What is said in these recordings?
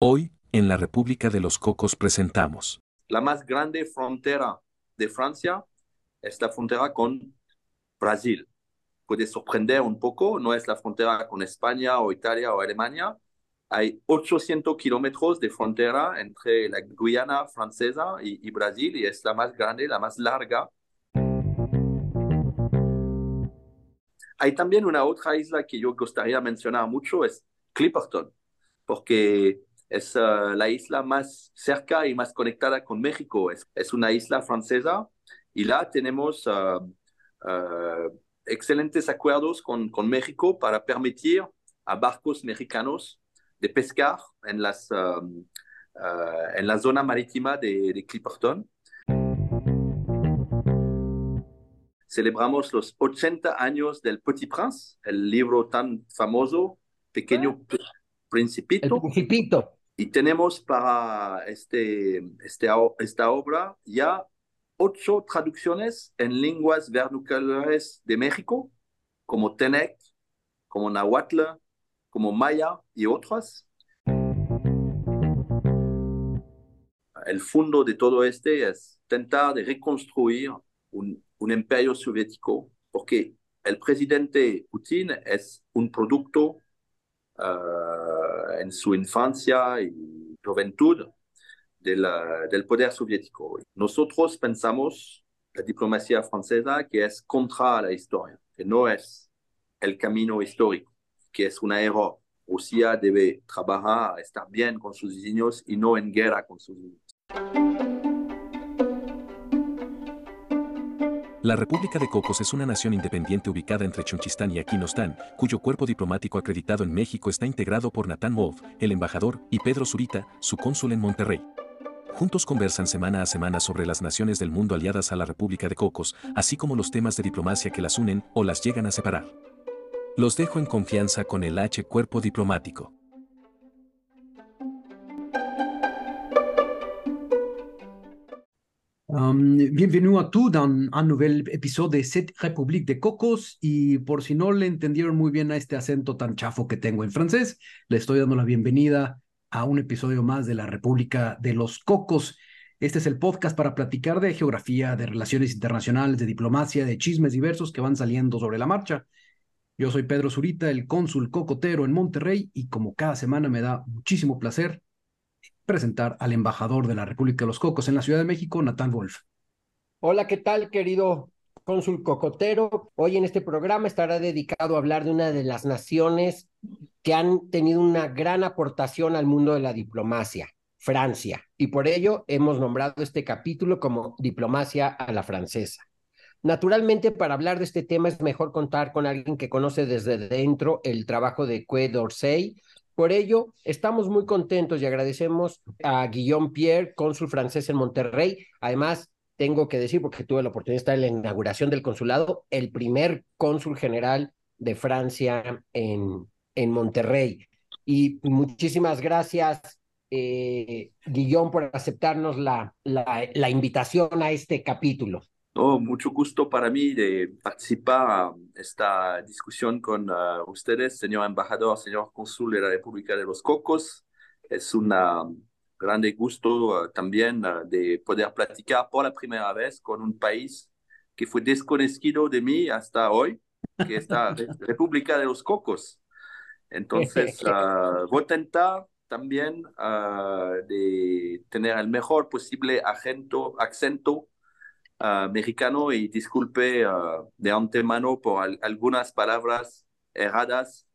Hoy, en la República de los Cocos presentamos. La más grande frontera de Francia es la frontera con Brasil. Puede sorprender un poco, no es la frontera con España o Italia o Alemania. Hay 800 kilómetros de frontera entre la Guyana francesa y, y Brasil y es la más grande, la más larga. Hay también una otra isla que yo gustaría mencionar mucho, es Clipperton, porque es uh, la isla más cerca y más conectada con México. Es, es una isla francesa y là tenemos uh, uh, excelentes acuerdos con, con, México para permitir a barcos mexicanos de pescar en, las, en la zona marítima de, de Clipperton. Celebramos los 80 años del Petit Prince, el libro tan famoso, Pequeño Principito. El Principito. Y tenemos para este, este, esta obra ya ocho traducciones en lenguas vernaculares de México, como Tenec, como Nahuatl, como Maya y otras. El fondo de todo este es intentar de reconstruir un, un imperio soviético, porque el presidente Putin es un producto uh, en su infancia y juventud del poder soviético. Nosotros pensamos, la diplomacia francesa, que es contra la historia, que no es el camino histórico, que es un error. Rusia debe trabajar, estar bien con sus niños y no en guerra con sus niños. La República de Cocos es una nación independiente ubicada entre Chonchistán y Aquinostán, cuyo cuerpo diplomático acreditado en México está integrado por Natán Wolf, el embajador, y Pedro Zurita, su cónsul en Monterrey. Juntos conversan semana a semana sobre las naciones del mundo aliadas a la República de Cocos, así como los temas de diplomacia que las unen o las llegan a separar. Los dejo en confianza con el H Cuerpo Diplomático. Bienvenido a dans un nouvel épisode de cette République de Cocos y por si no le entendieron muy bien a este acento tan chafo que tengo en francés, le estoy dando la bienvenida a un episodio más de la República de los Cocos. Este es el podcast para platicar de geografía, de relaciones internacionales, de diplomacia, de chismes diversos que van saliendo sobre la marcha. Yo soy Pedro Zurita, el cónsul cocotero en Monterrey y como cada semana me da muchísimo placer presentar al embajador de la República de los Cocos en la Ciudad de México, Natán Wolf. Hola, ¿qué tal, querido cónsul cocotero? Hoy en este programa estará dedicado a hablar de una de las naciones que han tenido una gran aportación al mundo de la diplomacia, Francia, y por ello hemos nombrado este capítulo como Diplomacia a la Francesa. Naturalmente, para hablar de este tema es mejor contar con alguien que conoce desde dentro el trabajo de Quai d'Orsay, por ello, estamos muy contentos y agradecemos a Guillaume Pierre, cónsul francés en Monterrey. Además, tengo que decir, porque tuve la oportunidad de estar en la inauguración del consulado, el primer cónsul general de Francia en, en Monterrey. Y muchísimas gracias, eh, Guillaume, por aceptarnos la, la invitación a este capítulo. Oh, mucho gusto para mí de participar a esta discusión con uh, ustedes, señor embajador, señor cónsul de la República de los Cocos. Es un grande gusto uh, también uh, de poder platicar por la primera vez con un país que fue desconocido de mí hasta hoy, que es la República de los Cocos. Entonces, voy a intentar también de tener el mejor posible acento, acento uh, mexicano y disculpe uh, de antemano por al algunas palabras erradas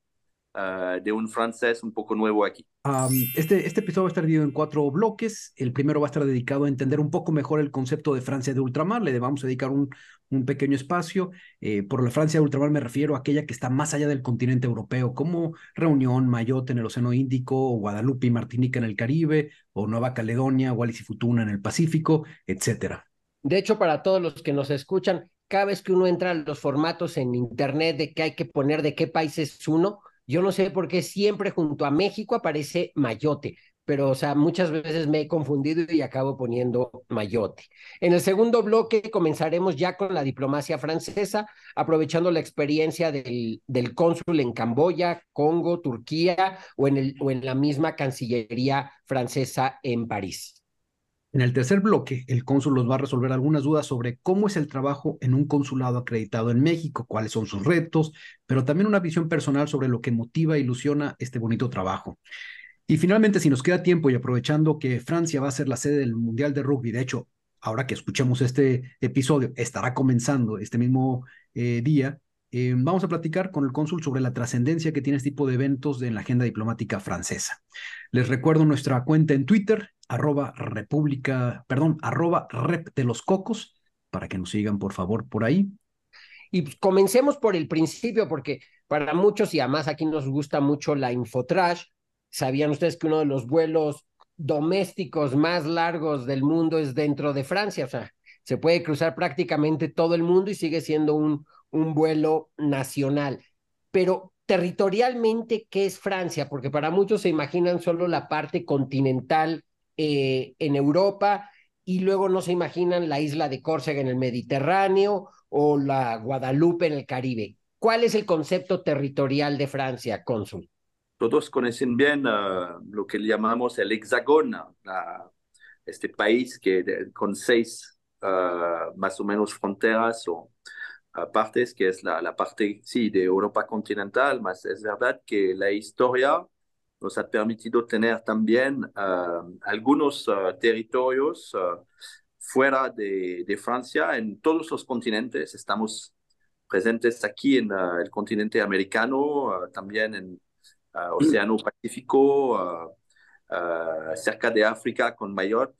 uh, de un francés un poco nuevo aquí. Um, este, este episodio va a estar dividido en cuatro bloques. El primero va a estar dedicado a entender un poco mejor el concepto de Francia de ultramar. Le vamos a dedicar un, un pequeño espacio. Eh, por la Francia de ultramar me refiero a aquella que está más allá del continente europeo, como Reunión, Mayotte en el Océano Índico, o Guadalupe y Martinica en el Caribe, o Nueva Caledonia, Wallis y Futuna en el Pacífico, etcétera. De hecho, para todos los que nos escuchan, cada vez que uno entra a los formatos en Internet de qué hay que poner, de qué país es uno, yo no sé por qué siempre junto a México aparece Mayotte. pero o sea, muchas veces me he confundido y acabo poniendo Mayotte. En el segundo bloque comenzaremos ya con la diplomacia francesa, aprovechando la experiencia del, del cónsul en Camboya, Congo, Turquía o en, el, o en la misma Cancillería francesa en París. En el tercer bloque, el cónsul nos va a resolver algunas dudas sobre cómo es el trabajo en un consulado acreditado en México, cuáles son sus retos, pero también una visión personal sobre lo que motiva e ilusiona este bonito trabajo. Y finalmente, si nos queda tiempo y aprovechando que Francia va a ser la sede del Mundial de Rugby, de hecho, ahora que escuchemos este episodio, estará comenzando este mismo eh, día, eh, vamos a platicar con el cónsul sobre la trascendencia que tiene este tipo de eventos en la agenda diplomática francesa. Les recuerdo nuestra cuenta en Twitter, arroba república, perdón, arroba rep de los cocos, para que nos sigan por favor por ahí. Y pues, comencemos por el principio, porque para muchos, y además aquí nos gusta mucho la infotrash, ¿sabían ustedes que uno de los vuelos domésticos más largos del mundo es dentro de Francia? O sea, se puede cruzar prácticamente todo el mundo y sigue siendo un, un vuelo nacional. Pero territorialmente, ¿qué es Francia? Porque para muchos se imaginan solo la parte continental eh, en Europa y luego no se imaginan la isla de Córcega en el Mediterráneo o la Guadalupe en el Caribe. ¿Cuál es el concepto territorial de Francia, cónsul? Todos conocen bien uh, lo que llamamos el hexágono, este país que con seis uh, más o menos fronteras o partes, que es la, la parte, sí, de Europa continental, mas es verdad que la historia nos ha permitido tener también uh, algunos uh, territorios uh, fuera de, de, Francia en todos los continentes. Estamos presentes aquí en el continente americano, también en Océano Pacífico, cerca de África con Mayotte.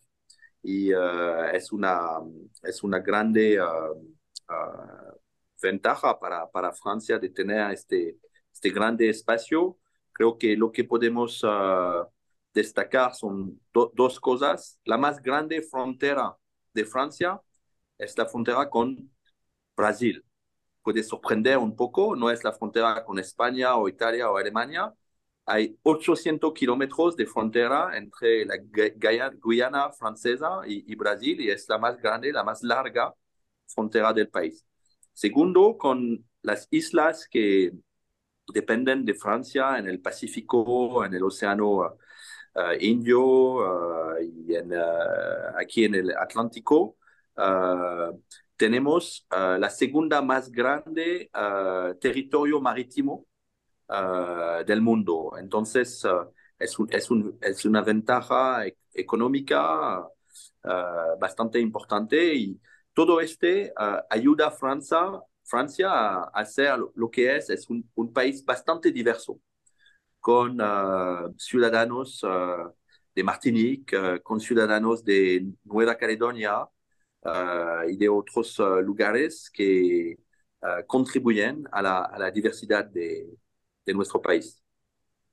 Y es, una, es una grande ventaja para, para Francia de tener este, este grande espacio Creo que lo que podemos uh, destacar son do dos cosas. La más grande frontera de Francia es la frontera con Brasil. Puede sorprender un poco, no es la frontera con España o Italia o Alemania. Hay 800 kilómetros de frontera entre la Guyana francesa y, y Brasil y es la más grande, la más larga frontera del país. Segundo, con las islas que dependen de Francia en el Pacífico, en el Océano uh, Indio uh, y en, uh, aquí en el Atlántico. tenemos la segunda más grande territorio marítimo del mundo. Entonces, es, un, es, un, es, una ventaja e económica bastante importante y todo este ayuda a Francia Francia a hacer lo que es, es un, país bastante diverso, con uh, ciudadanos uh, de Martinique, con ciudadanos de Nueva Caledonia y de otros lugares que contribuyen a la, a diversidad de, de, nuestro país.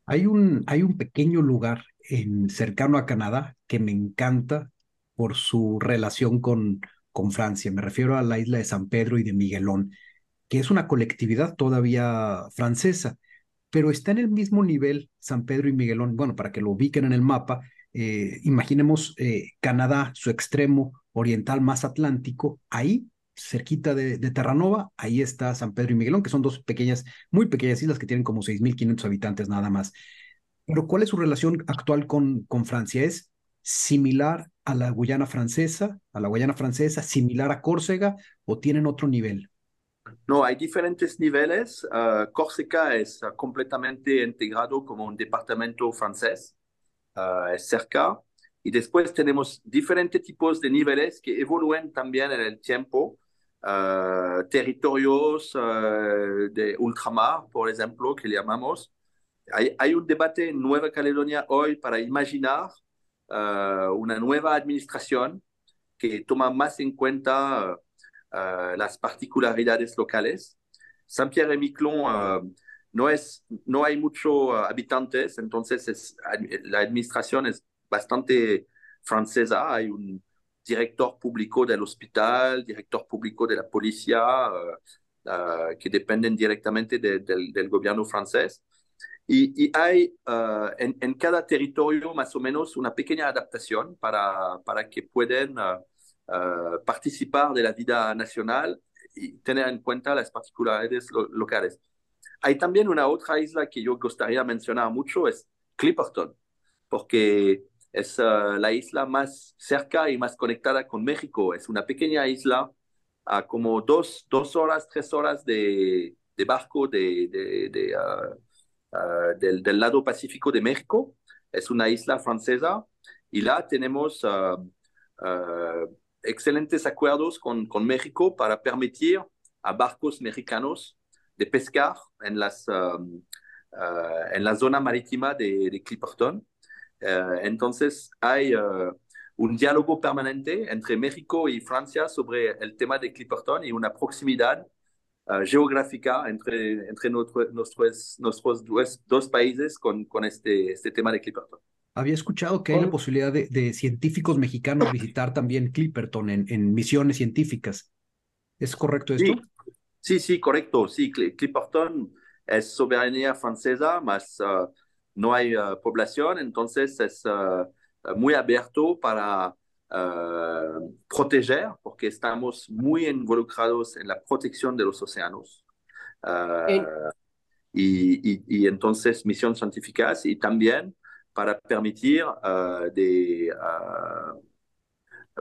Hay un, hay un pequeño lugar en, cercano a Canadá que me encanta por su relación con, con Francia. Me refiero a la isla de San Pedro y de Miguelón, que es una colectividad todavía francesa, pero está en el mismo nivel San Pedro y Miguelón. Bueno, para que lo ubiquen en el mapa, eh, imaginemos eh, Canadá, su extremo oriental más atlántico, ahí cerquita de, de, Terranova, ahí está San Pedro y Miguelón, que son dos pequeñas, muy pequeñas islas que tienen como 6.500 habitantes nada más. Pero ¿cuál es su relación actual con, con Francia? ¿Es similar a la Guyana francesa, a la francesa, similar a Córcega o tienen otro nivel? No, hay diferentes niveles. Uh, Córcega es uh, completamente integrado como un departamento francés, uh, es cerca. Y después tenemos diferentes tipos de niveles que evolúen también en el tiempo. territorios de ultramar, por ejemplo, que llamamos. Hay un debate en Nueva Caledonia hoy para imaginar una nueva administración que toma más en cuenta uh, las particularidades locales. Saint-Pierre-et-Miquelon uh, no, es, no hay muchos habitantes, entonces es, la administración es bastante francesa. Hay un director público del hospital, director público de la policía, que dependen directamente de, de, del gobierno francés. Y, hay uh, en, cada territorio más o menos una pequeña adaptación para, para que puedan uh, participar de la vida nacional y tener en cuenta las particularidades locales. Hay también una otra isla que yo gustaría mencionar mucho, es Clipperton, porque es la isla más cerca y más conectada con México. Es una pequeña isla a como dos, dos horas, tres horas de, de barco de, de, Ah, del, lado pacífico de México. Es una isla francesa y là tenemos uh, uh, excelentes acuerdos con, con, México para permitir a barcos mexicanos de pescar en, en la zona marítima de Clipperton. entonces hay un diálogo permanente entre México y Francia sobre el tema de Clipperton y una proximidad uh, geográfica entre, entre nuestros, nuestros dos, dos, países con, con este, este tema de Clipperton. Había escuchado que hay la posibilidad de, de científicos mexicanos visitar también Clipperton en, en, misiones científicas. ¿Es correcto esto? Sí, sí, sí correcto. Sí, Clipperton es soberanía francesa, más uh, no hay uh, población, entonces es muy abierto para Uh, proteger, porque estamos muy involucrados en la protección de los océanos. Uh, y, y, y, entonces misiones científicas y también para permitir uh, de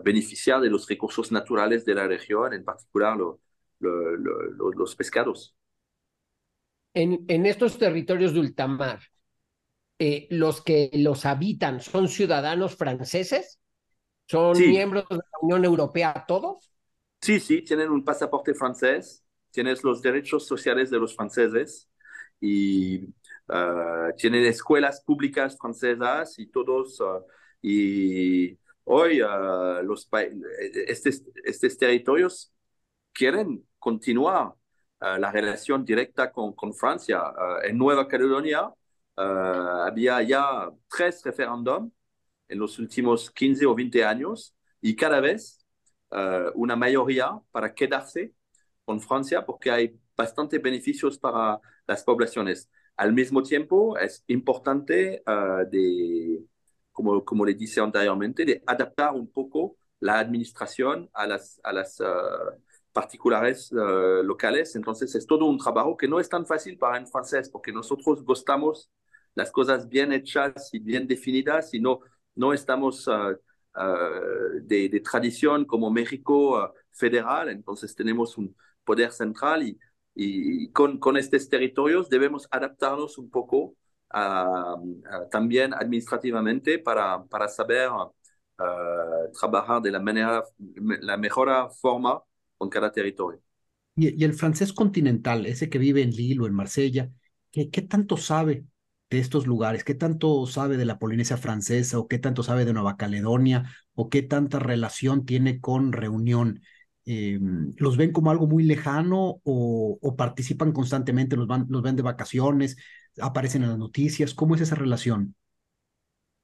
beneficiar de los recursos naturales de la región, en particular lo, lo, lo, los pescados. En, en, estos territorios de ultramar, eh, los que los habitan son ciudadanos franceses? ¿Son miembros de la Unión Europea todos? Sí, sí, tienen un pasaporte francés, tienes los derechos sociales de los franceses y uh, tienen escuelas públicas francesas y todos. Uh, y hoy uh, los estos, estos territorios quieren continuar la relación directa con, con Francia. en Nueva Caledonia había ya tres referéndums en los últimos 15 o 20 años y cada vez uh, una mayoría para quedarse con Francia porque hay bastantes beneficios para las poblaciones. Al mismo tiempo, es importante, uh, de, como, como le dije anteriormente, de adaptar un poco la administración a las, a las uh, particulares locales. Entonces, es todo un trabajo que no es tan fácil para en francés porque nosotros gustamos las cosas bien hechas y bien definidas y no no estamos uh, uh, de, de, tradición como México uh, federal, entonces tenemos un poder central y, con, estos territorios debemos adaptarnos un poco también administrativamente para, para saber trabajar de la, manera, la mejor forma con cada territorio. Y, y, el francés continental, ese que vive en Lille o en Marsella, ¿qué, qué tanto sabe de estos lugares? ¿Qué tanto sabe de la Polinesia francesa o qué tanto sabe de Nueva Caledonia o qué tanta relación tiene con Reunión? Eh, ¿Los ven como algo muy lejano o, o participan constantemente? ¿Los, van, ¿Los ven de vacaciones? ¿Aparecen en las noticias? ¿Cómo es esa relación?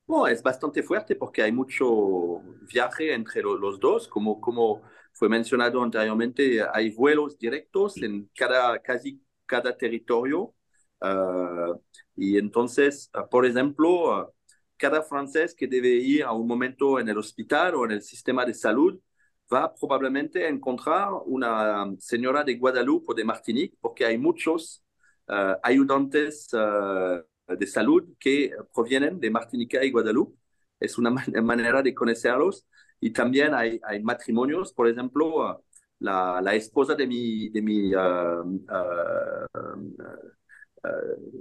No, es bastante fuerte porque hay mucho viaje entre los dos, como, como fue mencionado anteriormente, hay vuelos directos en cada, casi cada territorio Uh, y entonces, uh, por ejemplo, uh, cada francés que debe ir a un momento en el hospital o en el sistema de salud va probablemente a encontrar una señora de Guadalupe o de Martinique, porque hay muchos ayudantes de salud que provienen de Martinica y Guadalupe. Es una man manera de conocerlos. Y también hay, hay matrimonios, por ejemplo, la, la, esposa de mi, de mi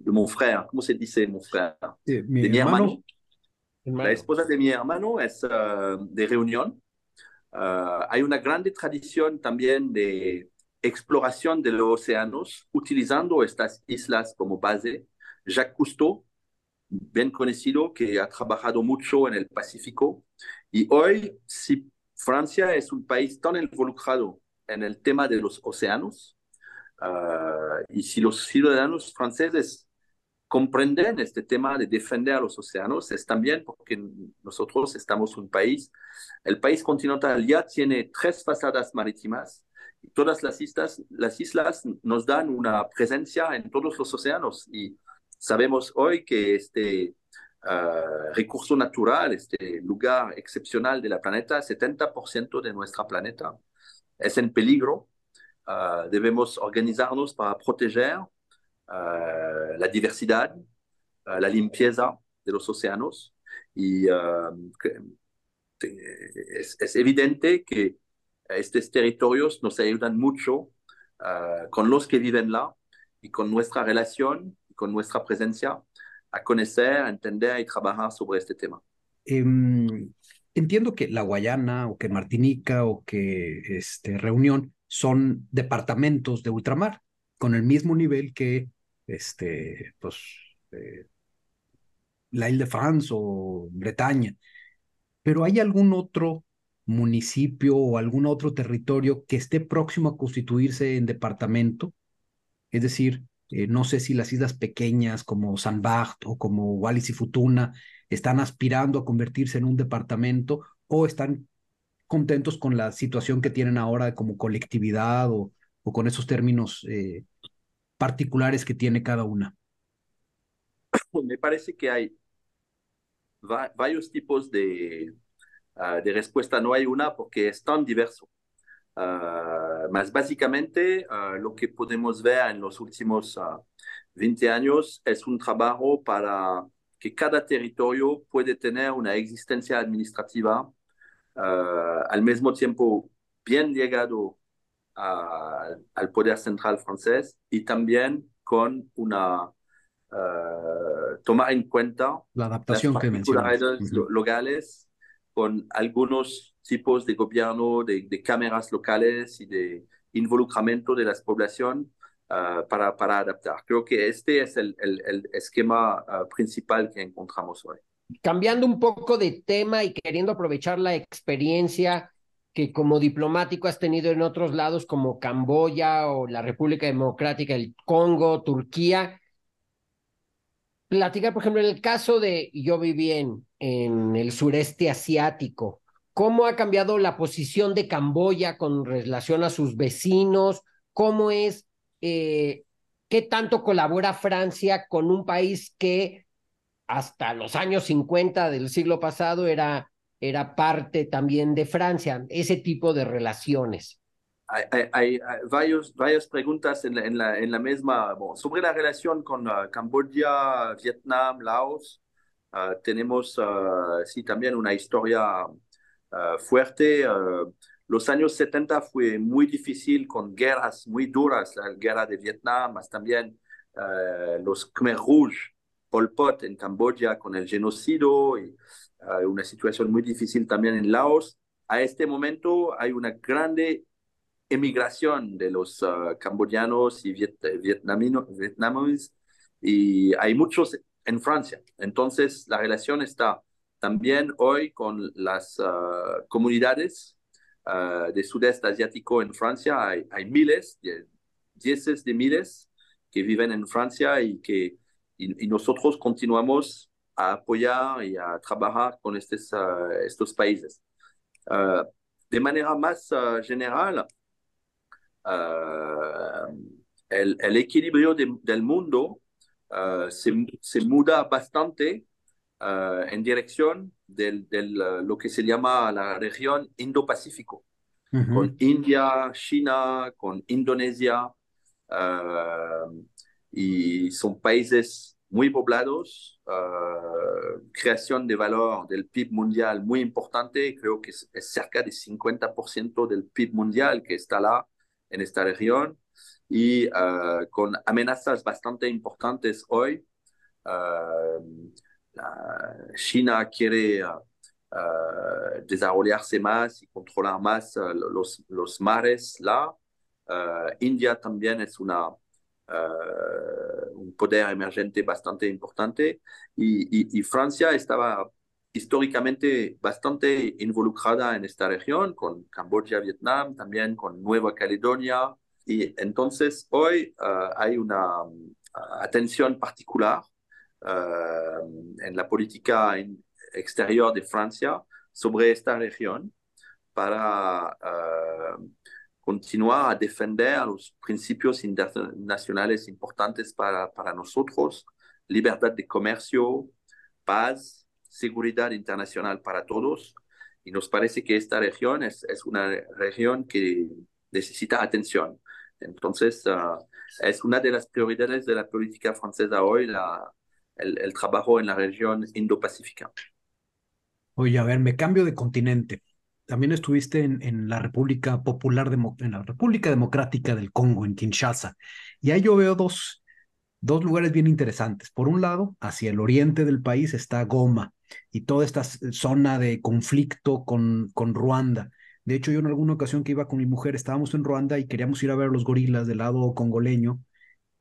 de mon frère, ¿cómo se dice mon frère? Mi de mi hermano. hermano. La esposa de mi hermano es uh, de reunión. Uh, hay una grande tradición también de exploración de los océanos utilizando estas islas como base. Jacques Cousteau, bien conocido, que ha trabajado mucho en el Pacífico. Y hoy, si Francia es un país tan involucrado en el tema de los océanos, Uh, y si los ciudadanos franceses comprenden este tema de defender a los océanos, es también porque nosotros estamos un país, el país continental ya tiene tres fachadas marítimas y todas las islas, las islas nos dan una presencia en todos los océanos y sabemos hoy que este recurso natural, este lugar excepcional de la planeta, 70% de nuestra planeta, es en peligro. Debemos organizarnos para proteger la diversidad, la limpieza de los océanos y es, evidente que estos territorios nos ayudan mucho con los que viven là y con nuestra relación y con nuestra presencia a conocer, entender y trabajar sobre este tema. Em, entiendo que la Guayana o que Martinica o que este, Reunión son departamentos de ultramar con el mismo nivel que este, pues, eh, la Ile de France o Bretaña. Pero ¿hay algún otro municipio o algún otro territorio que esté próximo a constituirse en departamento? Es decir, eh, no sé si las islas pequeñas como San Bart o como Wallis y Futuna están aspirando a convertirse en un departamento o están contentos con la situación que tienen ahora como colectividad o, con esos términos eh, particulares que tiene cada una. Me parece que hay varios tipos de, uh, de respuesta, no hay una porque es tan diverso. Uh, más básicamente, uh, lo que podemos ver en los últimos 20 años es un trabajo para que cada territorio puede tener una existencia administrativa al mismo tiempo bien llegado al poder central francés y también con una tomar en cuenta la adaptación las que particularidades locales con algunos tipos de gobierno, de, de, cámaras locales y de involucramiento de la población uh, para, para adaptar. Creo que este es el, el, el esquema uh, principal que encontramos hoy. Cambiando un poco de tema y queriendo aprovechar la experiencia que como diplomático has tenido en otros lados como Camboya o la República Democrática del Congo, Turquía, platicar, por ejemplo, en el caso de yo viví en, el sureste asiático, ¿cómo ha cambiado la posición de Camboya con relación a sus vecinos? ¿Cómo es, eh, qué tanto colabora Francia con un país que hasta los años 50 del siglo pasado era, era parte también de Francia? Ese tipo de relaciones hay, hay, hay varios, varias preguntas en la, en la, en la misma. Bon, sobre la relación con uh, Camboya, Vietnam, Laos, uh, tenemos uh, sí también una historia fuerte. los años 70 fue muy difícil con guerras muy duras, la guerra de Vietnam, más también los Khmer Rouge, Pol Pot en Camboya con el genocidio y una situación muy difícil también en Laos. A este momento hay una grande emigración de los uh, camboyanos y viet vietnaminos, y hay muchos en Francia. Entonces, la relación está también hoy con las uh, comunidades uh, de sudeste asiático en Francia. Hay, hay miles, dieces de miles que viven en Francia y que y, y nosotros continuamos a apoyar y a trabajar con estos, estos países. de manera más general, uh, el, el, equilibrio de, del mundo se, se, muda bastante en dirección del, del lo que se llama la región Indo-Pacífico, -huh. con India, China, con Indonesia, y son países muy poblados, creación de valor del PIB mundial muy importante, creo que es, cerca de 50% del PIB mundial que está là en esta región y uh, con amenazas bastante importantes hoy. Uh, China quiere desarrollarse más y controlar más los, los mares là. India también es una, un poder emergente bastante importante y, Francia estaba históricamente bastante involucrada en esta región, con Camboya, Vietnam, también con Nueva Caledonia. Y entonces hoy uh, hay una uh, atención particular en la política exterior de Francia sobre esta región para continuar a defender los principios internacionales importantes para, para nosotros, libertad de comercio, paz, seguridad internacional para todos. Y nos parece que esta región es, es una región que necesita atención. Entonces, uh, es una de las prioridades de la política francesa hoy, la, el, el trabajo en la región Indo-Pacífica. Oye, a ver, me cambio de continente. También estuviste en, en la República Popular, Demo, en la República Democrática del Congo, en Kinshasa. Y ahí yo veo dos, dos lugares bien interesantes. Por un lado, hacia el oriente del país está Goma y toda esta zona de conflicto con, con Ruanda. De hecho, yo en alguna ocasión que iba con mi mujer, estábamos en Ruanda y queríamos ir a ver los gorilas del lado congoleño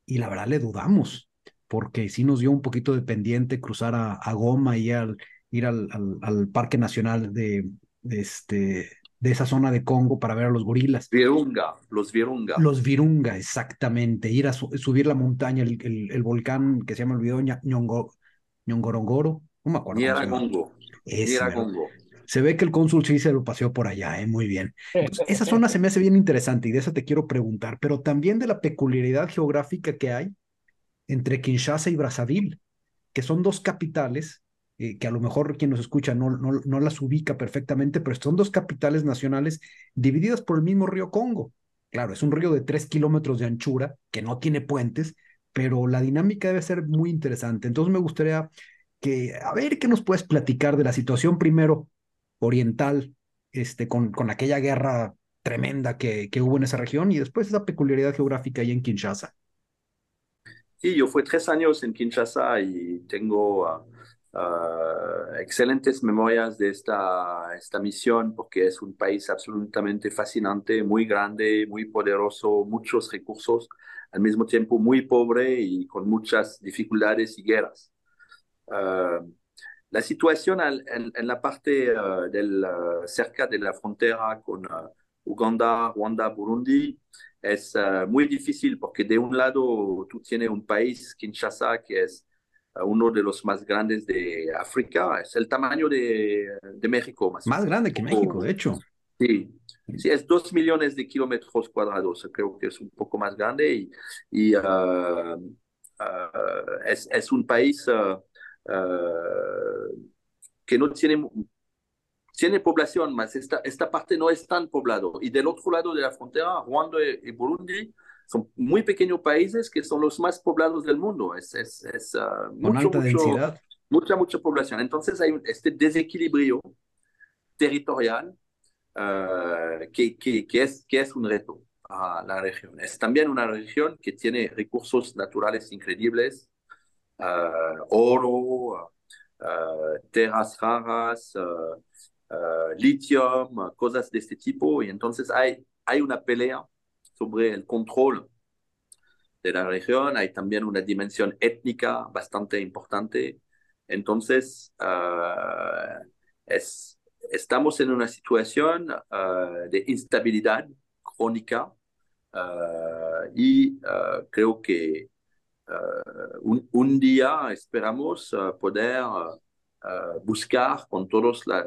y la verdad le dudamos, porque sí nos dio un poquito de pendiente cruzar a, a Goma y al, ir al, al, al Parque Nacional de, este, de esa zona de Congo para ver a los gorilas. Virunga, los Virunga. Los Virunga, exactamente. Ir a su, subir la montaña, el, el, el, volcán que se llama, Ñongo, Ñongorongoro. No me acuerdo. Nieragongo. Nieragongo. Se ve que el cónsul sí se lo paseó por allá, ¿eh? muy bien. Entonces, esa zona se me hace bien interesante y de esa te quiero preguntar, pero también de la peculiaridad geográfica que hay entre Kinshasa y Brazzaville, que son dos capitales eh, que a lo mejor quien nos escucha no, no, no, las ubica perfectamente, pero son dos capitales nacionales divididas por el mismo río Congo. Claro, es un río de tres kilómetros de anchura que no tiene puentes, pero la dinámica debe ser muy interesante. Entonces me gustaría que, a ver, ¿qué nos puedes platicar de la situación primero oriental, este, con, con aquella guerra tremenda que, que hubo en esa región y después esa peculiaridad geográfica ahí en Kinshasa? Sí, yo fui tres años en Kinshasa y tengo... Uh, excelentes memorias de esta, esta misión porque es un país absolutamente fascinante, muy grande, muy poderoso, muchos recursos, al mismo tiempo muy pobre y con muchas dificultades y guerras. Uh, la situación en, en la parte uh, del, cerca de la frontera con Uganda, Rwanda, Burundi es muy difícil porque de un lado tú tienes un país, Kinshasa, que es uno de los más grandes de África, es el tamaño de, de México. Más, más grande que México, de hecho. Sí, sí, es dos millones de kilómetros cuadrados, creo que es un poco más grande y, y uh, uh, es, es, un país uh, que no tiene, tiene población, más esta, esta parte no es tan poblado. Y del otro lado de la frontera, Ruanda y Burundi, son muy pequeños países que son los más poblados del mundo. Es, es, es uh, mucho, alta mucho, densidad. Mucha, mucha población. Entonces hay este desequilibrio territorial uh, que, que, que, es, que es un reto a la región. Es también una región que tiene recursos naturales increíbles, uh, oro, tierras raras, litio, cosas de este tipo. Y entonces hay, hay una pelea sobre el control de la región. Hay también una dimensión étnica bastante importante. Entonces, es, estamos en una situación uh, de instabilidad crónica uh, y creo que un, día esperamos poder buscar con todos, la,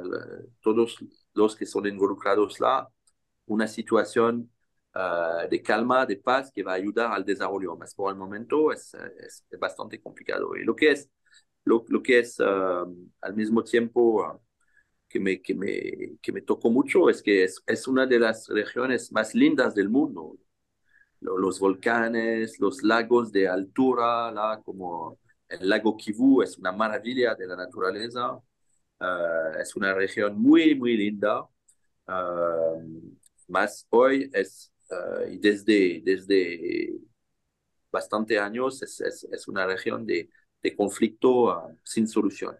todos los que son involucrados là una situación uh, de calma, de paz, que va a ayudar al desarrollo. Mas por el momento es, es, es bastante complicado. Y lo que es, lo, lo que es uh, al mismo tiempo uh, que, me, que, me, que me tocó mucho es que es, es una de las regiones más lindas del mundo. Los volcanes, los lagos de altura, la, como el lago Kivu, es una maravilla de la naturaleza. Uh, es una región muy, muy linda. Uh, más hoy es Uh, y desde, desde bastante años es, es, es una región de, de conflicto uh, sin solución.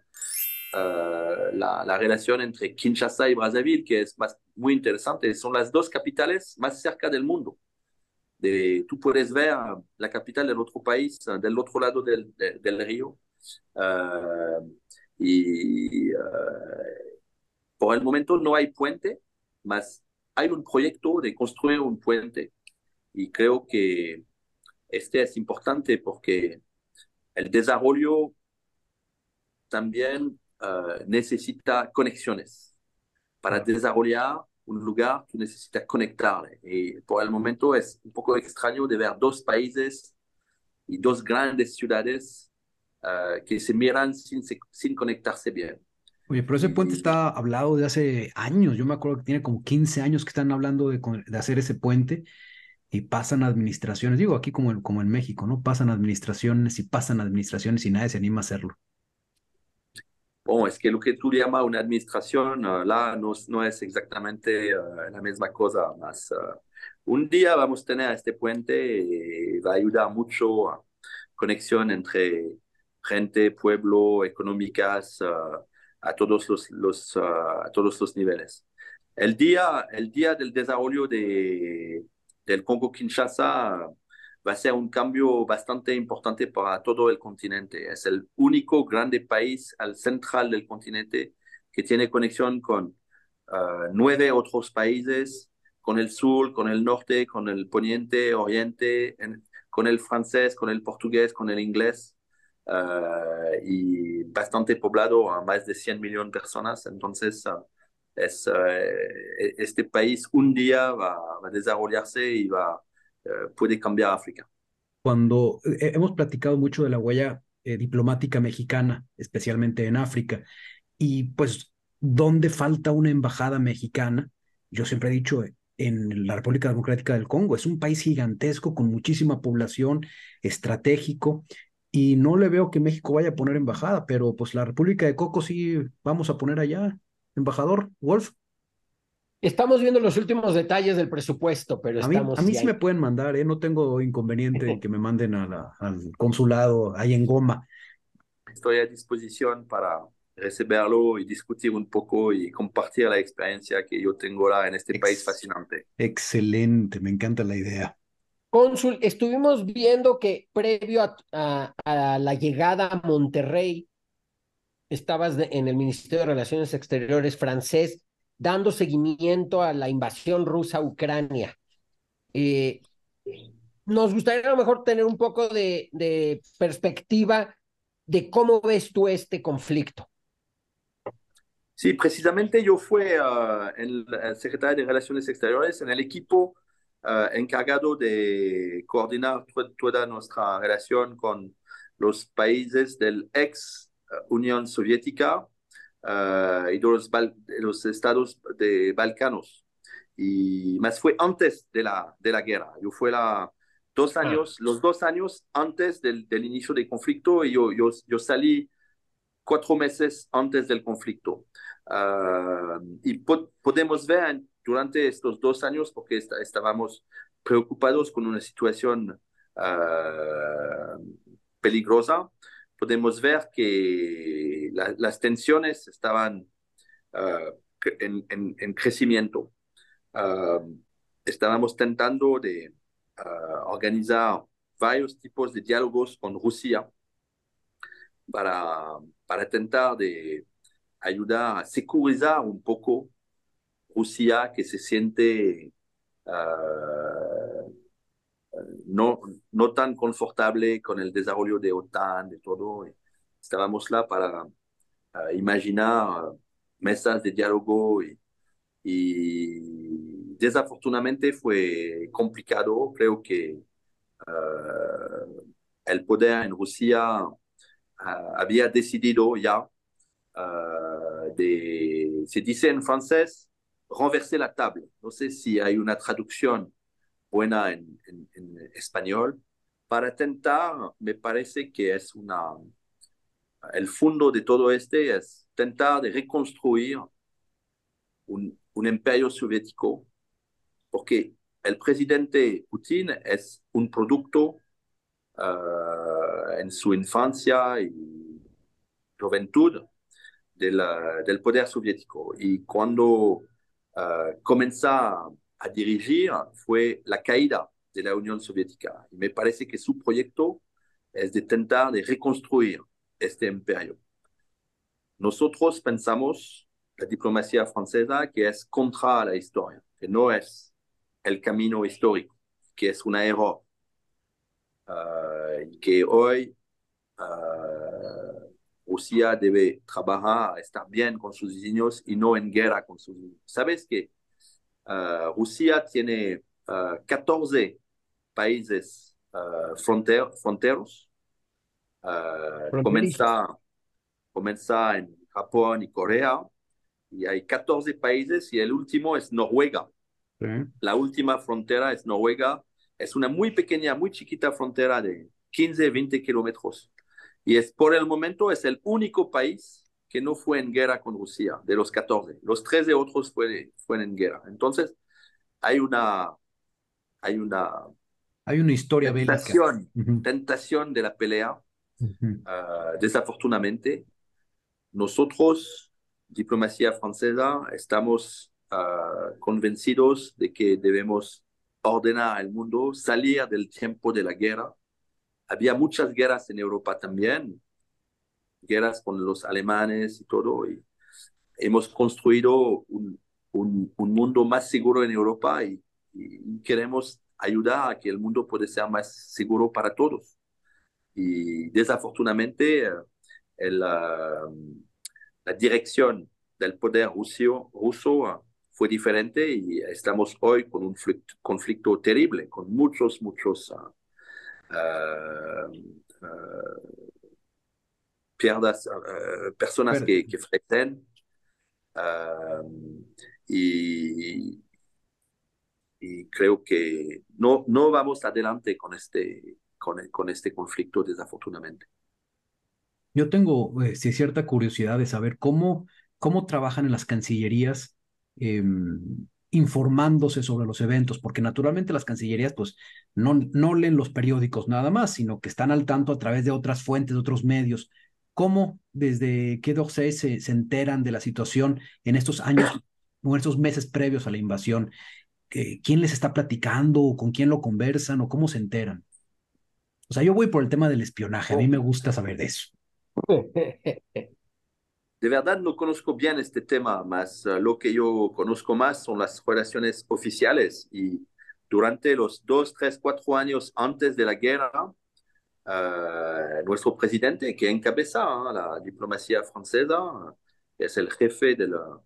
Uh, la, la, relación entre Kinshasa y Brazzaville, que es más, muy interesante, son las dos capitales más cerca del mundo. De, tú puedes ver la capital del otro país, del otro lado del, del, del río. y por el momento no hay puente, más hay un proyecto de construir un puente y creo que este es importante porque el desarrollo también uh, necesita conexiones. Para desarrollar un lugar, tú necesitas conectarle. Y por el momento es un poco extraño de ver dos países y dos grandes ciudades uh, que se miran sin, sin conectarse bien. Oye, pero ese puente está hablado de hace años. Yo me acuerdo que tiene como 15 años que están hablando de, de hacer ese puente y pasan administraciones. Digo, aquí como, como en México, ¿no? Pasan administraciones y pasan administraciones y nadie se anima a hacerlo. Bueno, es que lo que tú llamas una administración, uh, la no, no, es exactamente uh, la misma cosa. Más, uh, un día vamos a tener este puente y va a ayudar mucho a conexión entre gente, pueblo, económicas, a todos los, los a todos los niveles. El día, el día del desarrollo de, del Congo-Kinshasa va a ser un cambio bastante importante para todo el continente. Es el único grande país al central del continente que tiene conexión con uh, nueve otros países, con el sur, con el norte, con el poniente, oriente, en, con el francés, con el portugués, con el inglés. Uh, y bastante poblado más de 100 millones de personas. Entonces, uh, es, uh, este país un día va, a desarrollarse y va, puede cambiar África. Cuando eh, hemos platicado mucho de la huella eh, diplomática mexicana, especialmente en África, y pues, ¿dónde falta una embajada mexicana? Yo siempre he dicho, en la República Democrática del Congo. Es un país gigantesco con muchísima población, estratégico, y no le veo que México vaya a poner embajada, pero pues la República de Coco sí vamos a poner allá. Embajador, Wolf. Estamos viendo los últimos detalles del presupuesto, pero a mí, estamos. A mí sí me pueden mandar, ¿eh? no tengo inconveniente en que me manden a la, al consulado ahí en Goma. Estoy a disposición para recibirlo y discutir un poco y compartir la experiencia que yo tengo ahora en este Ex país fascinante. Excelente, me encanta la idea. Cónsul, estuvimos viendo que previo a, la llegada a Monterrey, estabas en el Ministerio de Relaciones Exteriores francés dando seguimiento a la invasión rusa a Ucrania. Eh, nos gustaría a lo mejor tener un poco de, perspectiva de cómo ves tú este conflicto. Sí, precisamente yo fui el, el secretario de Relaciones Exteriores en el equipo Uh, encargado de coordinar toda nuestra relación con los países del ex uh, Unión Soviética uh, y de los, estados de Balcanos. Y más fue antes de la, de la guerra. Yo fui la, dos años, ah. los dos años antes del, del, inicio del conflicto y yo, yo, yo salí cuatro meses antes del conflicto. y po podemos ver durante estos dos años, porque está, estábamos preocupados con una situación uh, peligrosa, podemos ver que la, las tensiones estaban uh, en, en, en, crecimiento. Uh, estábamos tentando de organizar varios tipos de diálogos con Rusia para, para intentar de ayudar a securizar un poco Rusia que se siente uh, no, no tan confortable con el desarrollo de OTAN, de todo. Estábamos là para uh, imaginar mesas de diálogo y, desafortunadamente fue complicado. Creo que uh, el poder en Rusia había decidido ya de, se dice en francés, renverser la table. No sé si hay una traducción buena en, español. Para tentar, me parece que es una... El fondo de todo este es tentar de reconstruir un, un imperio soviético, porque el presidente Putin es un producto uh, en su infancia y juventud de la, del poder soviético. Y cuando uh, comenzar a dirigir fue la caída de la Unión Soviética. Me parece que su proyecto es de intentar de reconstruir este imperio. Nosotros pensamos, la diplomacia francesa, que es contra la historia, que no es el camino histórico, que es un error. Uh, y que hoy uh, Rusia debe trabajar, estar bien con sus niños y no en guerra con sus niños. Sabes que uh, Rusia tiene uh, 14 países uh, fronter fronteros comienza, comienza en Japón y Corea, y hay 14 países, y el último es Noruega. Sí. La última frontera es Noruega, es una muy pequeña, muy chiquita frontera de 15, 20 kilómetros. Y es por el momento es el único país que no fue en guerra con Rusia, de los 14. Los 13 otros fue, fueron en guerra. Entonces, hay una, hay una, hay una historia tentación, tentación de la pelea. Ah, desafortunadamente, nosotros, diplomacia francesa, estamos uh, convencidos de que debemos ordenar el mundo, salir del tiempo de la guerra. Había muchas guerras en Europa también, guerras con los alemanes y todo, y hemos construido un, un, un mundo más seguro en Europa y, queremos ayudar a que el mundo pueda ser más seguro para todos. Y desafortunadamente, el, uh, la dirección del poder ruso, ruso fue diferente y estamos hoy con un conflicto terrible, con muchos, muchos uh, pierdas, personas que, que y, y, creo que no, no vamos adelante con este, con, con este conflicto desafortunadamente. Yo tengo eh, cierta curiosidad de saber cómo, cómo trabajan en las cancillerías eh, informándose sobre los eventos, porque naturalmente las cancillerías pues no, no leen los periódicos nada más, sino que están al tanto a través de otras fuentes, de otros medios. ¿Cómo desde qué doce se, se enteran de la situación en estos años o en estos meses previos a la invasión? ¿Quién les está platicando o con quién lo conversan o cómo se enteran? O sea, yo voy por el tema del espionaje, a mí me gusta saber de eso. De verdad no conozco bien este tema, más lo que yo conozco más son las relaciones oficiales y durante los dos, tres, cuatro años antes de la guerra, uh, nuestro presidente que encabeza uh, la diplomacia francesa, es el jefe de, la,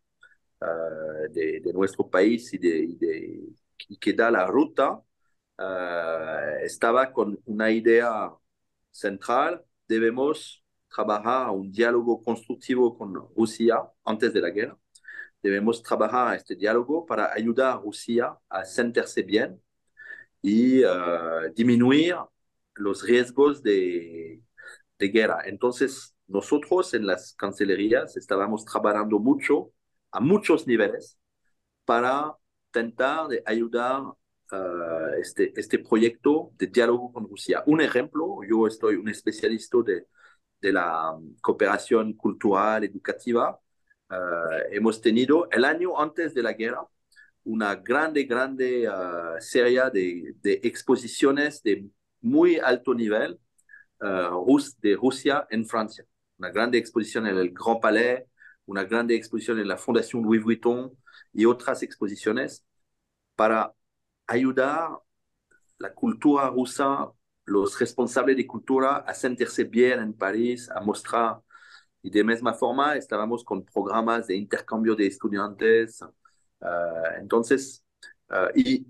de, nuestro país y, de, y que da la ruta, estaba con una idea central, debemos trabajar un diálogo constructivo con Rusia antes de la guerra. Debemos trabajar este diálogo para ayudar a Rusia a sentirse bien y uh, disminuir los riesgos de, de, guerra. Entonces, nosotros en las cancillerías estábamos trabajando mucho, a muchos niveles, para intentar ayudar uh, este, este proyecto de diálogo con Rusia. Un ejemplo, yo estoy un especialista de de la cooperación cultural, educativa, uh, hemos tenido el año antes de la guerra una grande, grande uh, serie de, de, exposiciones de muy alto nivel uh, de Rusia en Francia. Una grande exposición en el Grand Palais, una grande exposición en la Fundación Louis Vuitton y otras exposiciones para ayudar la cultura rusa los responsables de cultura a sentirse bien en París, a mostrar. Y de misma forma estábamos con programas de intercambio de estudiantes. Uh, entonces, uh, y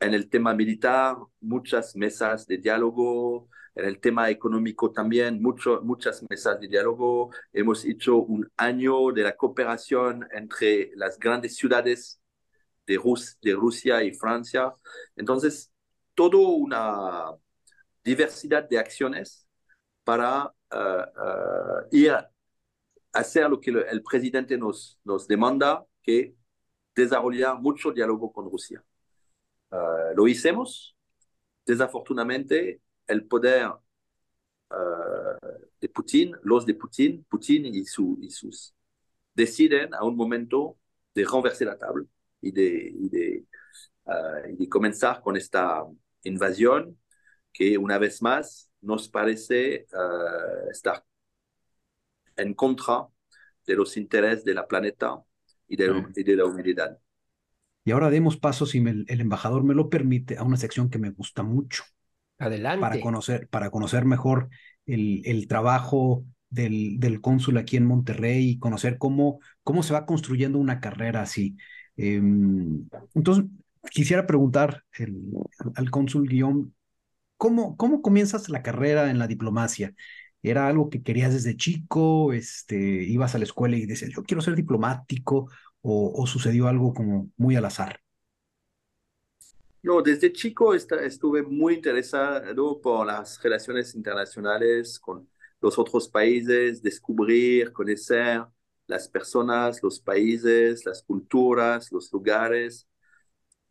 en el tema militar, muchas mesas de diálogo. En el tema económico también, mucho, muchas mesas de diálogo. Hemos hecho un año de la cooperación entre las grandes ciudades de, Rus de Rusia y Francia. Entonces, todo una diversidad de acciones para uh, uh, ir a hacer lo que el presidente nos, nos demanda, que desarrollar mucho diálogo con Rusia. Uh, lo hicimos. Desafortunadamente, el poder de Putin, los de Putin, Putin y, su, sus, deciden a un momento de renversar la tabla y de, y de, y de comenzar con esta invasión que una vez más nos parece uh, estar en contra de los intereses de la planeta y de, mm. y de la humanidad. Y ahora demos paso, si me, el embajador me lo permite, a una sección que me gusta mucho. Adelante. Para conocer, para conocer mejor el, el trabajo del, del cónsul aquí en Monterrey y conocer cómo, cómo se va construyendo una carrera así. Eh, entonces, quisiera preguntar el, al cónsul Guillaume, ¿Cómo, ¿Cómo comienzas la carrera en la diplomacia? ¿Era algo que querías desde chico? Este, ¿Ibas a la escuela y decías, yo quiero ser diplomático? ¿O, sucedió algo como muy al azar? No, desde chico estuve muy interesado por las relaciones internacionales con los otros países, descubrir, conocer las personas, los países, las culturas, los lugares.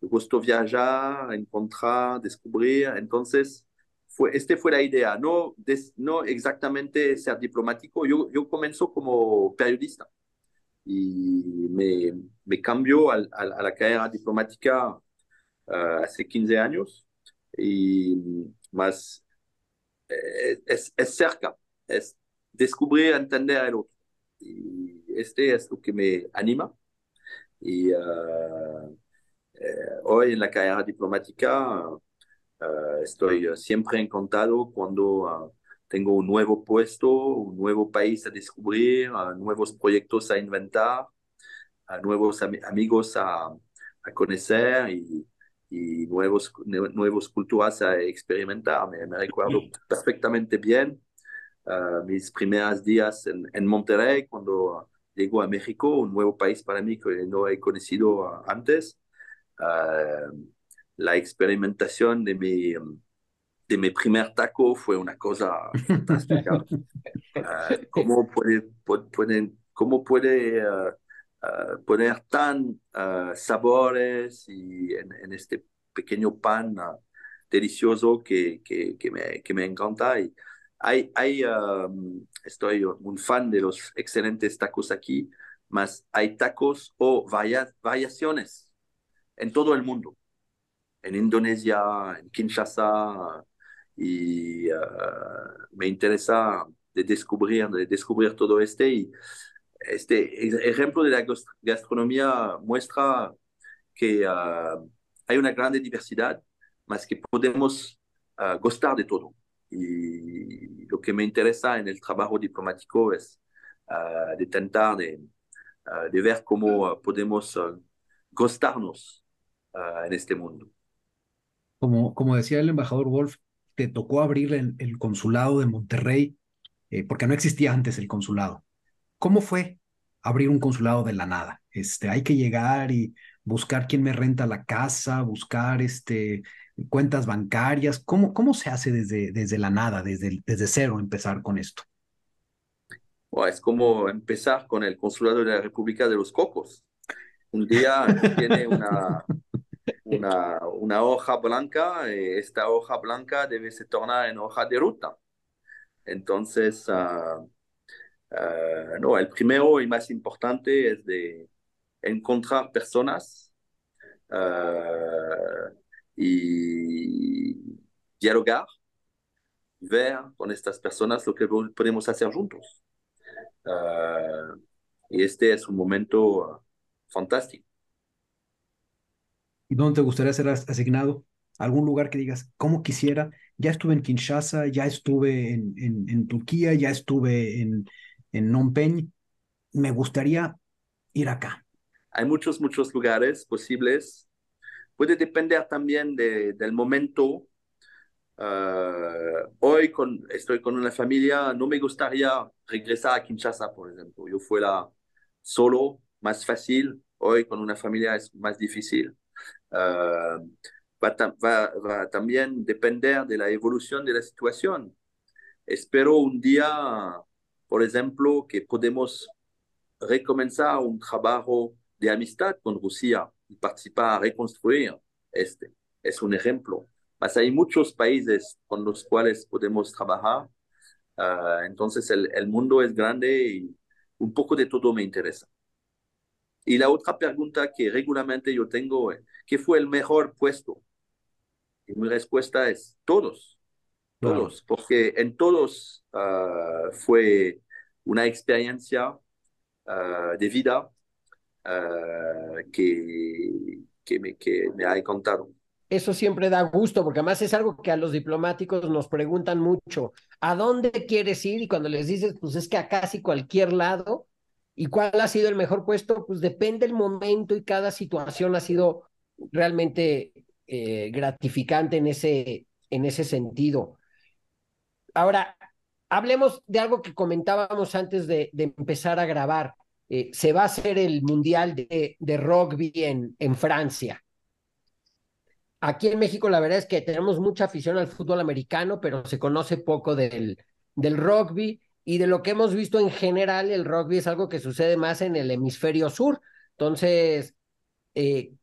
Me gustó viajar, encontrar, descubrir. Entonces, fue, este fue la idea. No, no exactamente ser diplomático. Yo, yo comenzo como periodista y me, me cambió a, la carrera diplomática uh, hace 15 años y más eh, es, es, cerca, es descubrir, entender al otro. Y este es lo que me anima. Y eh, hoy en la carrera diplomática uh, estoy siempre encantado cuando tengo un nuevo puesto, un nuevo país a descubrir, nuevos proyectos a inventar, nuevos am amigos a, a conocer y, y nuevos, nuevos culturas a experimentar. Me, me recuerdo perfectamente bien uh, mis primeros días en, en, Monterrey cuando llego a México, un nuevo país para mí que no he conocido antes. Uh, la experimentación de mi, de mi primer taco fue una cosa fantástica. ¿Cómo puede, puede, cómo puede Uh, poner tan uh, sabores y en, en, este pequeño pan uh, delicioso que, que, que, me, que, me, encanta. Y hay, hay estoy un fan de los excelentes tacos aquí, más hay tacos o variaciones en todo el mundo, en Indonesia, en Kinshasa, y me interesa de descubrir, de descubrir todo este y este ejemplo de la gastronomía muestra que uh, hay una gran diversidad, más que podemos uh, gustar de todo. Y lo que me interesa en el trabajo diplomático es de intentar de, de ver cómo podemos gustarnos en este mundo. Como, como decía el embajador Wolf, te tocó abrir el, el consulado de Monterrey, eh, porque no existía antes el consulado. ¿Cómo fue abrir un consulado de la nada? Este, hay que llegar y buscar quién me renta la casa, buscar este, cuentas bancarias. ¿Cómo, cómo se hace desde, desde la nada, desde, desde cero, empezar con esto? es como empezar con el consulado de la República de los Cocos. Un día tiene una, una, hoja blanca, y esta hoja blanca debe se tornar en hoja de ruta. Entonces, uh, Uh, no, el primero y más importante es de encontrar personas uh, y dialogar, ver con estas personas lo que podemos hacer juntos. Y este es un momento fantástico. ¿Y dónde te gustaría ser asignado? ¿Algún lugar que digas, cómo quisiera? Ya estuve en Kinshasa, ya estuve en, en, en Turquía, ya estuve en, en Phnom me gustaría ir acá. Hay muchos, muchos lugares posibles. Puede depender también de, del momento. Uh, hoy estoy con una familia, no me gustaría regresar a Kinshasa, por ejemplo. Yo fuera solo, más fácil. Hoy con una familia es más difícil. Uh, va, va, va también depender de la evolución de la situación. Espero un día por ejemplo, que podemos recomenzar un trabajo de amistad con Rusia y participar a reconstruir este. Es un ejemplo. Mas hay muchos países con los cuales podemos trabajar. Uh, entonces el, el, mundo es grande y un poco de todo me interesa. Y la otra pregunta que regularmente yo tengo es, ¿qué fue el mejor puesto? Y mi respuesta es todos, todos, porque en todos uh, fue una experiencia uh, de vida uh, que, que, me, que me ha encantado. Eso siempre da gusto, porque además es algo que a los diplomáticos nos preguntan mucho. ¿A dónde quieres ir? Y cuando les dices, pues es que a casi cualquier lado. ¿Y cuál ha sido el mejor puesto? Pues depende el momento y cada situación ha sido realmente eh, gratificante en ese, en ese sentido. Ahora, hablemos de algo que comentábamos antes de, empezar a grabar. Eh, se va a hacer el Mundial de, de Rugby en, en Francia. Aquí en México la verdad es que tenemos mucha afición al fútbol americano, pero se conoce poco del, del rugby y de lo que hemos visto en general, el rugby es algo que sucede más en el hemisferio sur. Entonces, eh,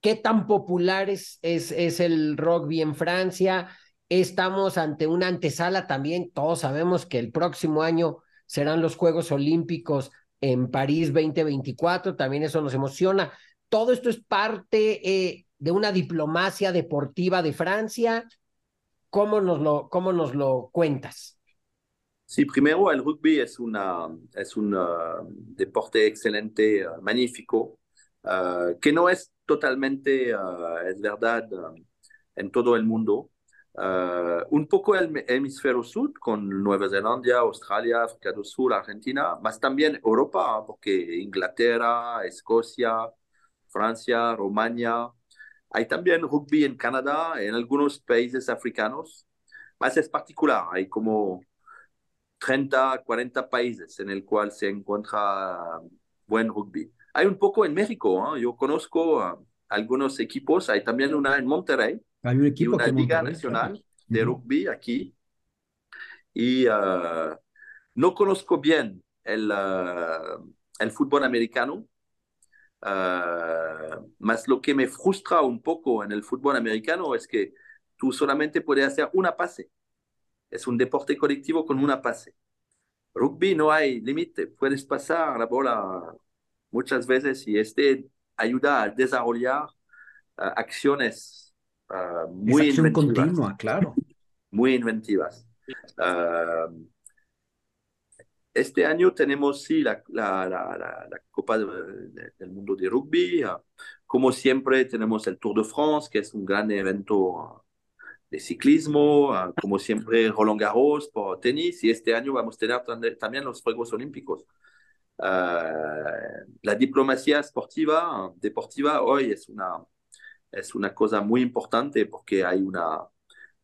¿qué tan popular es, es, es, el rugby en Francia? Estamos ante una antesala también, todos sabemos que el próximo año serán los Juegos Olímpicos en París 2024, también eso nos emociona. Todo esto es parte eh, de una diplomacia deportiva de Francia. ¿Cómo nos lo, cómo nos lo cuentas? Sí, primero el rugby es, una, es un uh, deporte excelente, uh, magnífico, uh, que no es totalmente, es verdad, en todo el mundo. un poco el hemisferio sur, con Nueva Zelanda, Australia, África del Sur, Argentina, más también Europa, porque Inglaterra, Escocia, Francia, Rumania, hay también rugby en Canadá, en algunos países africanos, más es particular, hay como 30, 40 países en el cual se encuentra buen rugby. Hay un poco en México, yo conozco algunos equipos, hay también una en Monterrey, hay un equipo una liga nacional de rugby aquí, y ah, no conozco bien el, ah, el fútbol americano, Uh, más lo que me frustra un poco en el fútbol americano es que tú solamente puedes hacer una pase. Es un deporte colectivo con una pase. Rugby no hay límite, puedes pasar la bola muchas veces y este ayuda a desarrollar uh, acciones uh, muy inventivas. continua, claro. Muy inventivas. Este año tenemos, sí, la, la, la, la Copa del Mundo de Rugby. Ah, como siempre, tenemos el Tour de France, que es un gran evento ah, de ciclismo. Ah, como siempre, Roland Garros por tenis. Y este año vamos a tener también los Juegos Olímpicos. La diplomacia esportiva, deportiva, hoy es una, es una cosa muy importante porque hay una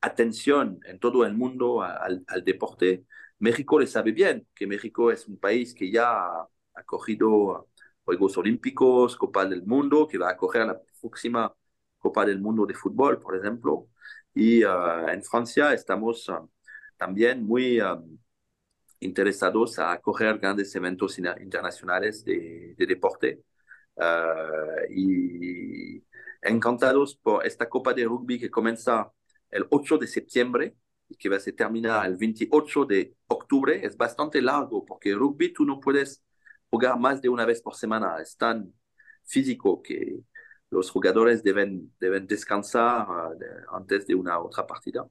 atención en todo el mundo al, deporte México le sabe bien, que México es un país que ya ha acogido Juegos Olímpicos, Copa del Mundo, que va a acoger la próxima Copa del Mundo de fútbol, por ejemplo. Y uh, en Francia estamos uh, también muy um, interesados a acoger grandes eventos internacionales de, de deporte. Uh, y encantados por esta Copa de Rugby que comienza el 8 de septiembre y que va a se terminar el 28 de octubre, es bastante largo porque rugby tú no puedes jugar más de una vez por semana. Es tan físico que los jugadores deben, deben descansar uh, antes de una otra partida.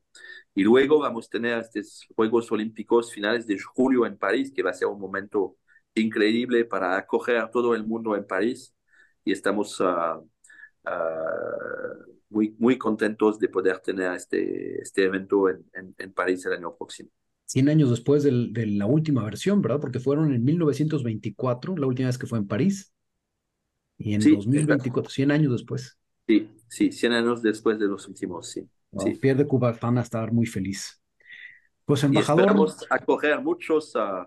Y luego vamos a tener estos Juegos Olímpicos finales de julio en París, que va a ser un momento increíble para acoger a todo el mundo en París. Y estamos uh, uh, muy, muy contentos de poder tener este, este evento en, en, París el año próximo. 100 años después de la última versión, ¿verdad? Porque fueron en 1924, la última vez que fue en París. Y en 2024, 100 años después. Sí, sí, 100 años después de los últimos, sí. sí. Pierre Cuba van a estar muy feliz. Pues embajador. Y esperamos acoger muchos uh,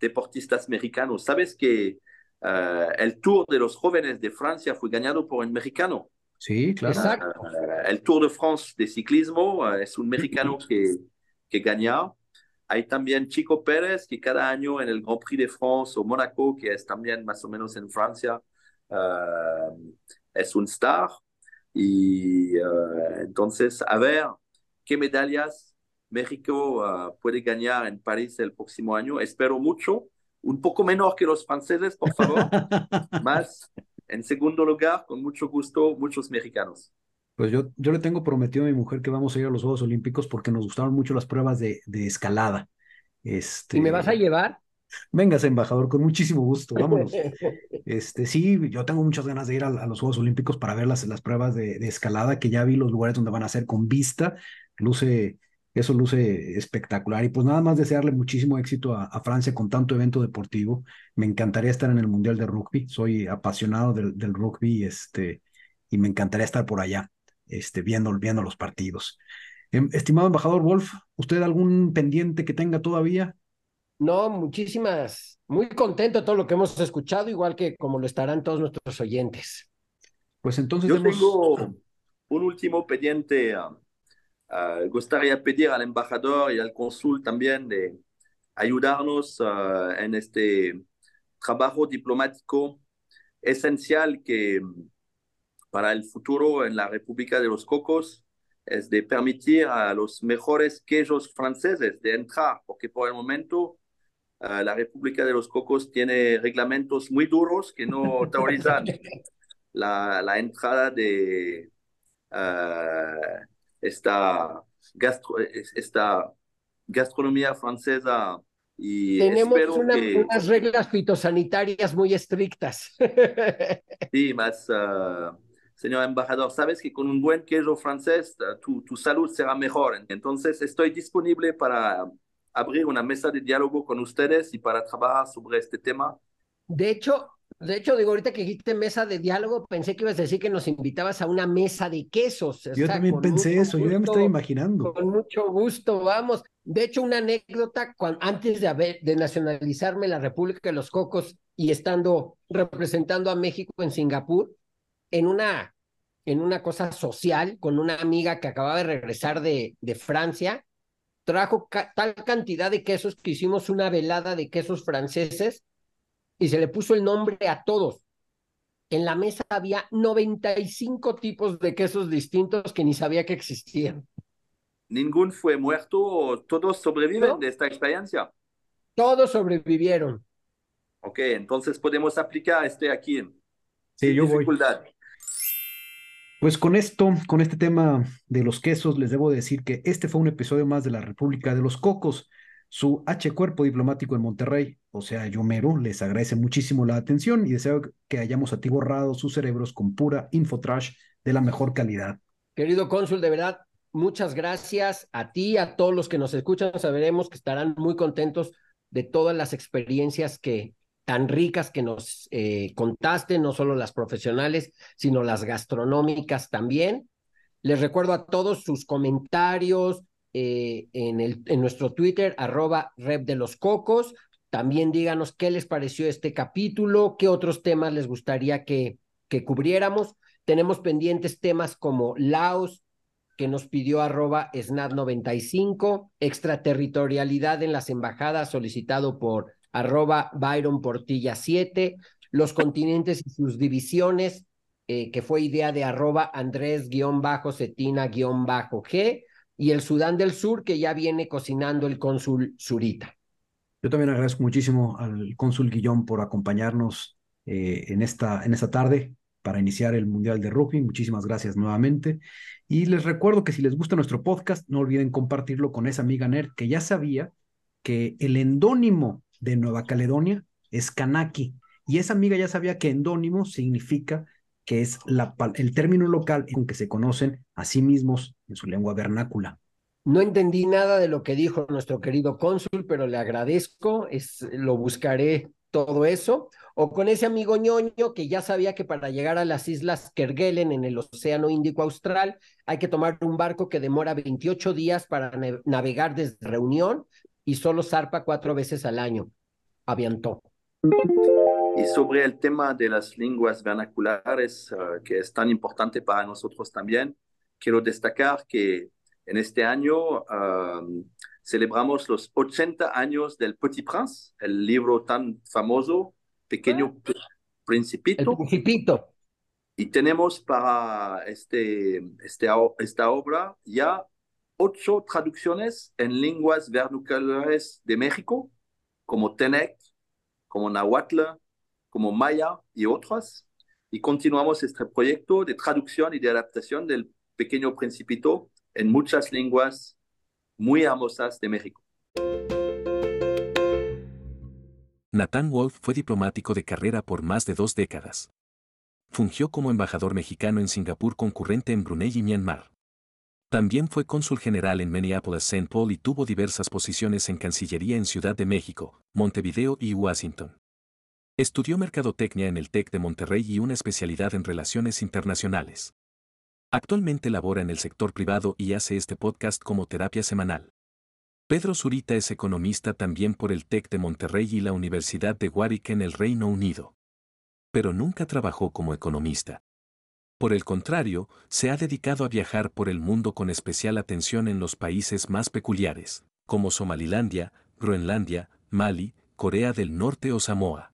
deportistas mexicanos. ¿Sabes que uh, el Tour de los jóvenes de Francia fue ganado por un mexicano? Sí, claro. el Tour de France de ciclismo es un mexicano que, que gana. Hay también Chico Pérez, que cada año en el Grand Prix de France o Mónaco, que es también más o menos en Francia, es un star. Y eh, entonces, a ver qué medallas México puede ganar en París el próximo año. Espero mucho. Un poco menor que los franceses, por favor. más en segundo lugar, con mucho gusto, muchos mexicanos. Pues yo, yo le tengo prometido a mi mujer que vamos a ir a los Juegos Olímpicos porque nos gustaron mucho las pruebas de, de escalada. Este... ¿Y me vas a llevar? Vengas, embajador, con muchísimo gusto, vámonos. Este, sí, yo tengo muchas ganas de ir a, los Juegos Olímpicos para ver las, las pruebas de, de, escalada, que ya vi los lugares donde van a ser con vista. Luce, eso luce espectacular. Y pues nada más desearle muchísimo éxito a, Francia con tanto evento deportivo. Me encantaría estar en el Mundial de Rugby. Soy apasionado del, del rugby este, y me encantaría estar por allá este, viendo, viendo los partidos. Em, estimado embajador Wolf, ¿usted algún pendiente que tenga todavía? No, muchísimas, muy contento de todo lo que hemos escuchado, igual que como lo estarán todos nuestros oyentes. Pues entonces Yo tengo un último pendiente. Uh, uh, gustaría pedir al embajador y al cónsul también de ayudarnos uh, en este trabajo diplomático esencial que para el futuro en la República de los Cocos es de permitir a los mejores quejos franceses de entrar, porque por el momento uh, la República de los Cocos tiene reglamentos muy duros que no autorizan la, la, entrada de uh, esta, gastro, esta gastronomía francesa. Y Tenemos espero una, que... unas reglas fitosanitarias muy estrictas. sí, más... Uh, señor embajador, sabes que con un buen queso francés tu, tu, salud será mejor. Entonces estoy disponible para abrir una mesa de diálogo con ustedes y para trabajar sobre este tema. De hecho, de hecho, digo, ahorita que dijiste mesa de diálogo, pensé que ibas a decir que nos invitabas a una mesa de quesos. Yo o sea, también pensé eso, gusto, yo ya me estaba imaginando. Con mucho gusto, vamos. De hecho, una anécdota, cuando, antes de, haber, de nacionalizarme la República de los Cocos y estando representando a México en Singapur, en una, en una cosa social con una amiga que acababa de regresar de, de Francia, trajo ca tal cantidad de quesos que hicimos una velada de quesos franceses y se le puso el nombre a todos. En la mesa había 95 tipos de quesos distintos que ni sabía que existían. ¿Ningún fue muerto? ¿Todos sobreviven ¿No? de esta experiencia? Todos sobrevivieron. Ok, entonces podemos aplicar este aquí. Sí, sin yo voy. Pues con esto, con este tema de los quesos, les debo decir que este fue un episodio más de la República de los Cocos. Su H Cuerpo Diplomático en Monterrey, o sea, Yomero, les agradece muchísimo la atención y deseo que hayamos atiborrado sus cerebros con pura infotrash de la mejor calidad. Querido cónsul, de verdad, muchas gracias a ti, a todos los que nos escuchan. Saberemos que estarán muy contentos de todas las experiencias que, tan ricas que nos eh, contaste, no solo las profesionales, sino las gastronómicas también. Les recuerdo a todos sus comentarios eh, en, el, en nuestro Twitter, arroba rep de los cocos. También díganos qué les pareció este capítulo, qué otros temas les gustaría que, que cubriéramos. Tenemos pendientes temas como Laos, que nos pidió arroba SNAT95, extraterritorialidad en las embajadas solicitado por arroba Byron Portilla 7, los continentes y sus divisiones, eh, que fue idea de arroba Andrés-Cetina-G, y el Sudán del Sur, que ya viene cocinando el cónsul Zurita. Yo también agradezco muchísimo al cónsul Guillón por acompañarnos eh, en, esta, en esta tarde para iniciar el Mundial de Rugby. Muchísimas gracias nuevamente. Y les recuerdo que si les gusta nuestro podcast, no olviden compartirlo con esa amiga nerd que ya sabía que el endónimo de Nueva Caledonia es Kanaki. Y esa amiga ya sabía que endónimo significa que es el término local en que se conocen a sí mismos en su lengua vernácula. No entendí nada de lo que dijo nuestro querido cónsul, pero le agradezco, es, lo buscaré todo eso. O con ese amigo ñoño que ya sabía que para llegar a las islas Kerguelen en el Océano Índico Austral hay que tomar un barco que demora 28 días para navegar desde Reunión y solo zarpa cuatro veces al año. Aviantó. Y sobre el tema de las lenguas vernaculares, uh, que es tan importante para nosotros también, quiero destacar que en este año uh, celebramos los 80 años del Petit Prince, el libro tan famoso, Pequeño ah, Principito. El Principito. Y tenemos para este, este, esta obra ya ocho traducciones en lenguas vernaculares de México, como Tenec, como Nahuatl, como Maya y otras. Y continuamos este proyecto de traducción y de adaptación del Pequeño Principito en muchas lenguas muy hermosas de México. Nathan Wolf fue diplomático de carrera por más de dos décadas. Fungió como embajador mexicano en Singapur concurrente en Brunei y Myanmar. También fue cónsul general en Minneapolis-St. Paul y tuvo diversas posiciones en Cancillería en Ciudad de México, Montevideo y Washington. Estudió mercadotecnia en el TEC de Monterrey y una especialidad en relaciones internacionales. Actualmente labora en el sector privado y hace este podcast como terapia semanal. Pedro Zurita es economista también por el TEC de Monterrey y la Universidad de Warwick en el Reino Unido. Pero nunca trabajó como economista. Por el contrario, se ha dedicado a viajar por el mundo con especial atención en los países más peculiares, como Somalilandia, Groenlandia, Mali, Corea del Norte o Samoa.